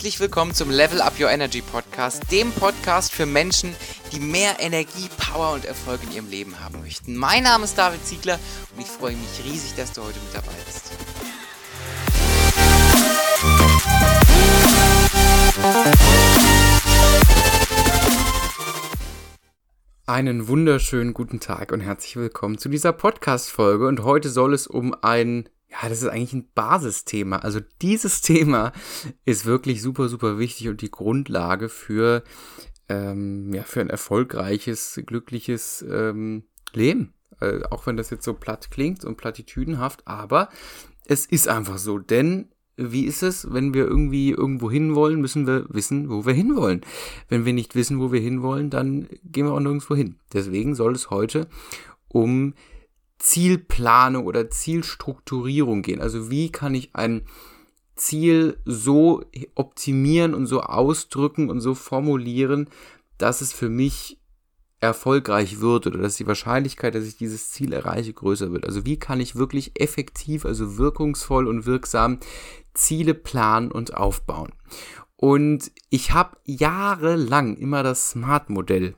Herzlich willkommen zum Level Up Your Energy Podcast, dem Podcast für Menschen, die mehr Energie, Power und Erfolg in ihrem Leben haben möchten. Mein Name ist David Ziegler und ich freue mich riesig, dass du heute mit dabei bist. Einen wunderschönen guten Tag und herzlich willkommen zu dieser Podcast-Folge. Und heute soll es um ein ja, das ist eigentlich ein Basisthema. Also dieses Thema ist wirklich super, super wichtig und die Grundlage für, ähm, ja, für ein erfolgreiches, glückliches ähm, Leben. Äh, auch wenn das jetzt so platt klingt und plattitüdenhaft, aber es ist einfach so. Denn wie ist es, wenn wir irgendwie irgendwo hinwollen, müssen wir wissen, wo wir hinwollen. Wenn wir nicht wissen, wo wir hinwollen, dann gehen wir auch nirgendwo hin. Deswegen soll es heute um Zielplanung oder Zielstrukturierung gehen. Also wie kann ich ein Ziel so optimieren und so ausdrücken und so formulieren, dass es für mich erfolgreich wird oder dass die Wahrscheinlichkeit, dass ich dieses Ziel erreiche, größer wird. Also wie kann ich wirklich effektiv, also wirkungsvoll und wirksam Ziele planen und aufbauen. Und ich habe jahrelang immer das Smart-Modell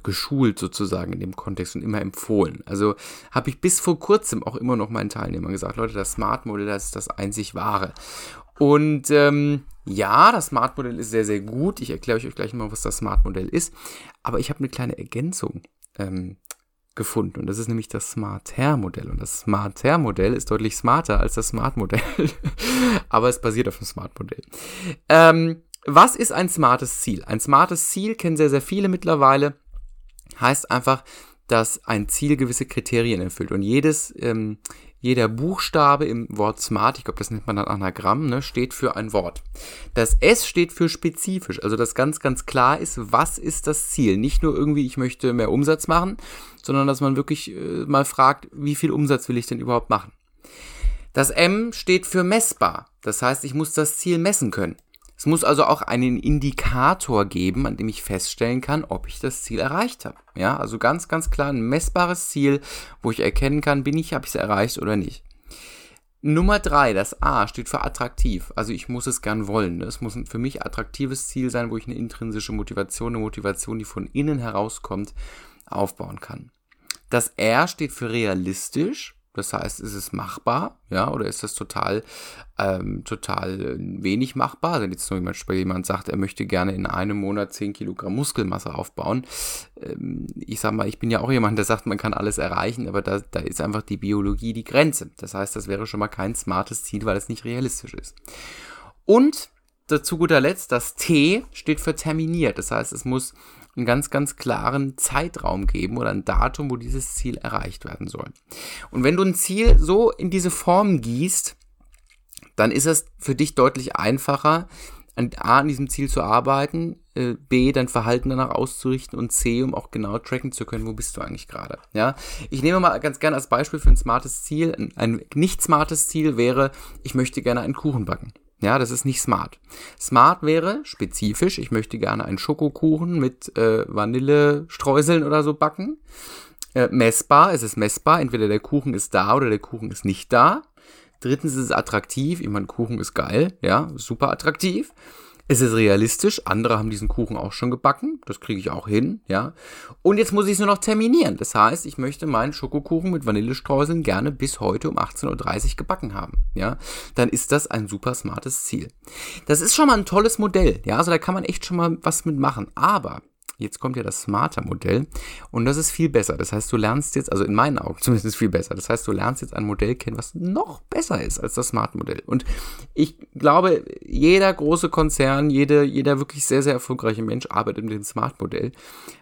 geschult sozusagen in dem Kontext und immer empfohlen. Also habe ich bis vor kurzem auch immer noch meinen Teilnehmern gesagt, Leute, das Smart-Modell, das ist das einzig wahre. Und ähm, ja, das Smart-Modell ist sehr, sehr gut. Ich erkläre euch gleich mal, was das Smart-Modell ist. Aber ich habe eine kleine Ergänzung ähm, gefunden. Und das ist nämlich das Smart-Hair-Modell. Und das Smart-Hair-Modell ist deutlich smarter als das Smart-Modell. Aber es basiert auf dem Smart-Modell. Ähm, was ist ein smartes Ziel? Ein smartes Ziel kennen sehr, sehr viele mittlerweile heißt einfach, dass ein Ziel gewisse Kriterien erfüllt. Und jedes, ähm, jeder Buchstabe im Wort smart, ich glaube, das nennt man dann Anagramm, ne, steht für ein Wort. Das S steht für spezifisch, also dass ganz, ganz klar ist, was ist das Ziel. Nicht nur irgendwie, ich möchte mehr Umsatz machen, sondern dass man wirklich äh, mal fragt, wie viel Umsatz will ich denn überhaupt machen. Das M steht für messbar. Das heißt, ich muss das Ziel messen können. Es muss also auch einen Indikator geben, an dem ich feststellen kann, ob ich das Ziel erreicht habe. Ja, also ganz, ganz klar ein messbares Ziel, wo ich erkennen kann, bin ich, habe ich es erreicht oder nicht. Nummer drei, das A steht für attraktiv. Also ich muss es gern wollen. Es muss für mich attraktives Ziel sein, wo ich eine intrinsische Motivation, eine Motivation, die von innen herauskommt, aufbauen kann. Das R steht für realistisch. Das heißt, ist es machbar, ja, oder ist das total, ähm, total wenig machbar? Wenn jetzt zum Beispiel jemand sagt, er möchte gerne in einem Monat 10 Kilogramm Muskelmasse aufbauen. Ähm, ich sag mal, ich bin ja auch jemand, der sagt, man kann alles erreichen, aber da, da ist einfach die Biologie die Grenze. Das heißt, das wäre schon mal kein smartes Ziel, weil es nicht realistisch ist. Und zu guter Letzt, das T steht für terminiert. Das heißt, es muss einen ganz, ganz klaren Zeitraum geben oder ein Datum, wo dieses Ziel erreicht werden soll. Und wenn du ein Ziel so in diese Form gießt, dann ist es für dich deutlich einfacher, an A, an diesem Ziel zu arbeiten, äh, B, dein Verhalten danach auszurichten und C, um auch genau tracken zu können, wo bist du eigentlich gerade. Ja, ich nehme mal ganz gerne als Beispiel für ein smartes Ziel. Ein, ein nicht smartes Ziel wäre, ich möchte gerne einen Kuchen backen. Ja, das ist nicht smart. Smart wäre spezifisch, ich möchte gerne einen Schokokuchen mit äh, Vanillestreuseln oder so backen. Äh, messbar, es ist messbar, entweder der Kuchen ist da oder der Kuchen ist nicht da. Drittens ist es attraktiv, ich meine, Kuchen ist geil, ja, super attraktiv. Es ist realistisch, andere haben diesen Kuchen auch schon gebacken, das kriege ich auch hin, ja. Und jetzt muss ich es nur noch terminieren. Das heißt, ich möchte meinen Schokokuchen mit Vanillestreuseln gerne bis heute um 18.30 Uhr gebacken haben, ja. Dann ist das ein super smartes Ziel. Das ist schon mal ein tolles Modell, ja. Also da kann man echt schon mal was mitmachen. Aber Jetzt kommt ja das Smarter-Modell und das ist viel besser. Das heißt, du lernst jetzt, also in meinen Augen zumindest viel besser. Das heißt, du lernst jetzt ein Modell kennen, was noch besser ist als das Smart-Modell. Und ich glaube, jeder große Konzern, jede, jeder wirklich sehr, sehr erfolgreiche Mensch arbeitet mit dem Smart-Modell.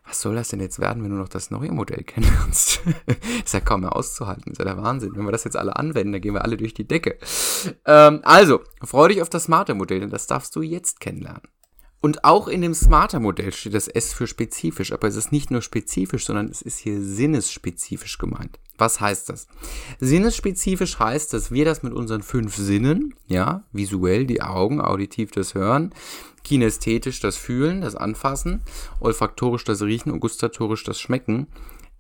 Was soll das denn jetzt werden, wenn du noch das neue Modell kennenlernst? ist ja kaum mehr auszuhalten. Ist ja der Wahnsinn. Wenn wir das jetzt alle anwenden, dann gehen wir alle durch die Decke. Ähm, also, freu dich auf das Smarte-Modell, denn das darfst du jetzt kennenlernen. Und auch in dem Smarter-Modell steht das S für spezifisch, aber es ist nicht nur spezifisch, sondern es ist hier sinnesspezifisch gemeint. Was heißt das? Sinnesspezifisch heißt, dass wir das mit unseren fünf Sinnen, ja, visuell die Augen, auditiv das Hören, kinästhetisch das Fühlen, das Anfassen, olfaktorisch das Riechen und gustatorisch das Schmecken,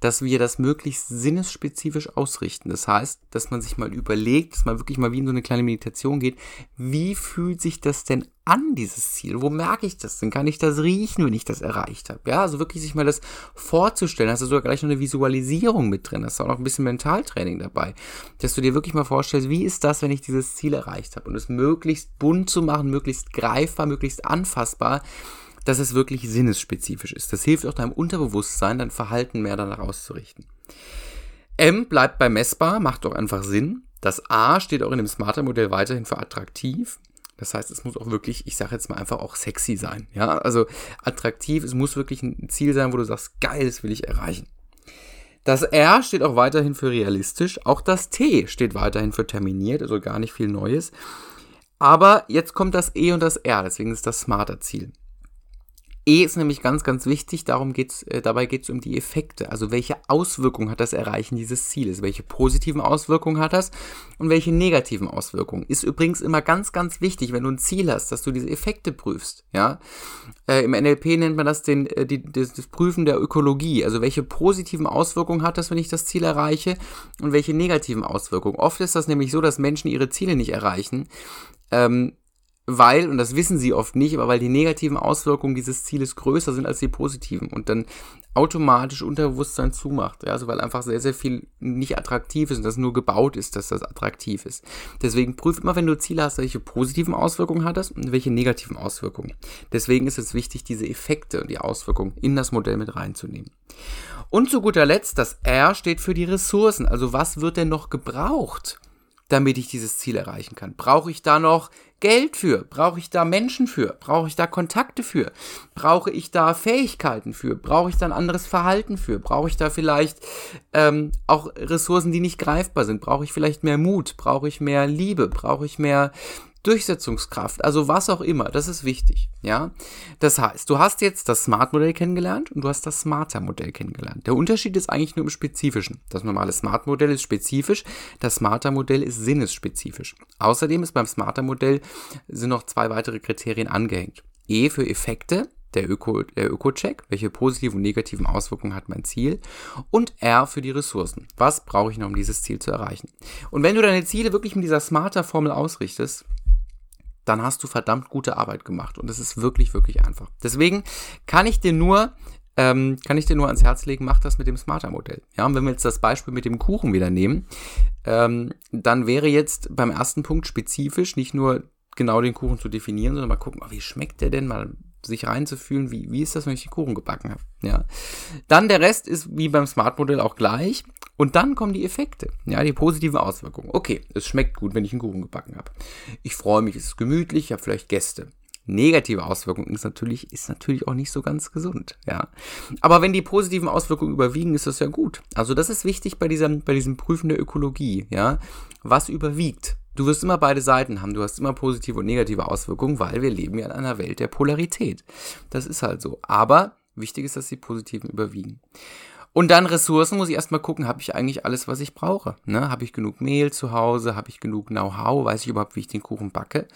dass wir das möglichst sinnesspezifisch ausrichten. Das heißt, dass man sich mal überlegt, dass man wirklich mal wie in so eine kleine Meditation geht, wie fühlt sich das denn an, dieses Ziel? Wo merke ich das denn? Kann ich das riechen, wenn ich das erreicht habe? Ja, also wirklich sich mal das vorzustellen. Hast du sogar gleich noch eine Visualisierung mit drin. Hast du auch noch ein bisschen Mentaltraining dabei. Dass du dir wirklich mal vorstellst, wie ist das, wenn ich dieses Ziel erreicht habe? Und es möglichst bunt zu machen, möglichst greifbar, möglichst anfassbar dass es wirklich sinnesspezifisch ist. Das hilft auch deinem Unterbewusstsein, dein Verhalten mehr danach auszurichten. M bleibt bei messbar, macht doch einfach Sinn. Das A steht auch in dem Smarter-Modell weiterhin für attraktiv. Das heißt, es muss auch wirklich, ich sage jetzt mal einfach auch sexy sein. Ja, also attraktiv, es muss wirklich ein Ziel sein, wo du sagst, geil, das will ich erreichen. Das R steht auch weiterhin für realistisch. Auch das T steht weiterhin für terminiert, also gar nicht viel Neues. Aber jetzt kommt das E und das R, deswegen ist das smarter Ziel. E ist nämlich ganz, ganz wichtig. Darum geht's, äh, dabei geht es um die Effekte. Also welche Auswirkungen hat das Erreichen dieses Zieles? Welche positiven Auswirkungen hat das und welche negativen Auswirkungen? Ist übrigens immer ganz, ganz wichtig, wenn du ein Ziel hast, dass du diese Effekte prüfst. Ja, äh, im NLP nennt man das den, äh, die, das, das Prüfen der Ökologie. Also welche positiven Auswirkungen hat das, wenn ich das Ziel erreiche und welche negativen Auswirkungen? Oft ist das nämlich so, dass Menschen ihre Ziele nicht erreichen. Ähm, weil, und das wissen sie oft nicht, aber weil die negativen Auswirkungen dieses Zieles größer sind als die positiven und dann automatisch Unterbewusstsein zumacht. Ja, also weil einfach sehr, sehr viel nicht attraktiv ist und das nur gebaut ist, dass das attraktiv ist. Deswegen prüf immer, wenn du Ziele hast, welche positiven Auswirkungen hat das und welche negativen Auswirkungen. Deswegen ist es wichtig, diese Effekte und die Auswirkungen in das Modell mit reinzunehmen. Und zu guter Letzt, das R steht für die Ressourcen. Also was wird denn noch gebraucht? Damit ich dieses Ziel erreichen kann? Brauche ich da noch Geld für? Brauche ich da Menschen für? Brauche ich da Kontakte für? Brauche ich da Fähigkeiten für? Brauche ich da ein anderes Verhalten für? Brauche ich da vielleicht ähm, auch Ressourcen, die nicht greifbar sind? Brauche ich vielleicht mehr Mut? Brauche ich mehr Liebe? Brauche ich mehr Durchsetzungskraft, also was auch immer, das ist wichtig, ja. Das heißt, du hast jetzt das Smart-Modell kennengelernt und du hast das Smarter-Modell kennengelernt. Der Unterschied ist eigentlich nur im Spezifischen. Das normale Smart-Modell ist spezifisch, das Smarter-Modell ist sinnesspezifisch. Außerdem ist beim Smarter-Modell sind noch zwei weitere Kriterien angehängt. E für Effekte, der Öko, Öko-Check, welche positiven und negativen Auswirkungen hat mein Ziel und R für die Ressourcen. Was brauche ich noch, um dieses Ziel zu erreichen? Und wenn du deine Ziele wirklich mit dieser smarter Formel ausrichtest, dann hast du verdammt gute Arbeit gemacht. Und es ist wirklich, wirklich einfach. Deswegen kann ich dir nur, ähm, kann ich dir nur ans Herz legen, mach das mit dem Smarter-Modell. Ja, und wenn wir jetzt das Beispiel mit dem Kuchen wieder nehmen, ähm, dann wäre jetzt beim ersten Punkt spezifisch nicht nur genau den Kuchen zu definieren, sondern mal gucken, oh, wie schmeckt der denn? Mal sich reinzufühlen, wie, wie ist das, wenn ich den Kuchen gebacken habe. Ja. Dann der Rest ist wie beim Smart-Modell auch gleich. Und dann kommen die Effekte, ja, die positiven Auswirkungen. Okay, es schmeckt gut, wenn ich einen Kuchen gebacken habe. Ich freue mich, es ist gemütlich, ich habe vielleicht Gäste. Negative Auswirkungen ist natürlich, ist natürlich auch nicht so ganz gesund, ja. Aber wenn die positiven Auswirkungen überwiegen, ist das ja gut. Also das ist wichtig bei diesem, bei diesem Prüfen der Ökologie, ja. Was überwiegt? Du wirst immer beide Seiten haben. Du hast immer positive und negative Auswirkungen, weil wir leben ja in einer Welt der Polarität. Das ist halt so. Aber wichtig ist, dass die positiven überwiegen. Und dann Ressourcen muss ich erstmal gucken, habe ich eigentlich alles, was ich brauche? Ne? Habe ich genug Mehl zu Hause? Habe ich genug Know-how? Weiß ich überhaupt, wie ich den Kuchen backe?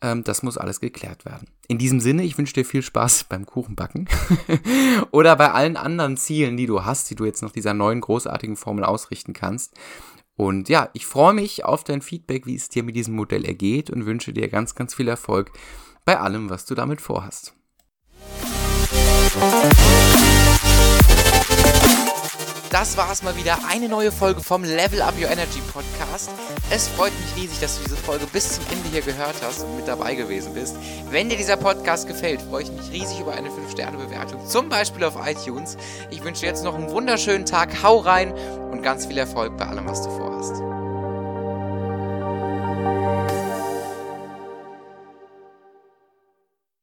Ähm, das muss alles geklärt werden. In diesem Sinne, ich wünsche dir viel Spaß beim Kuchenbacken oder bei allen anderen Zielen, die du hast, die du jetzt noch dieser neuen großartigen Formel ausrichten kannst. Und ja, ich freue mich auf dein Feedback, wie es dir mit diesem Modell ergeht und wünsche dir ganz, ganz viel Erfolg bei allem, was du damit vorhast. das war es mal wieder. Eine neue Folge vom Level Up Your Energy Podcast. Es freut mich riesig, dass du diese Folge bis zum Ende hier gehört hast und mit dabei gewesen bist. Wenn dir dieser Podcast gefällt, freue ich mich riesig über eine 5-Sterne-Bewertung, zum Beispiel auf iTunes. Ich wünsche dir jetzt noch einen wunderschönen Tag. Hau rein und ganz viel Erfolg bei allem, was du vorhast.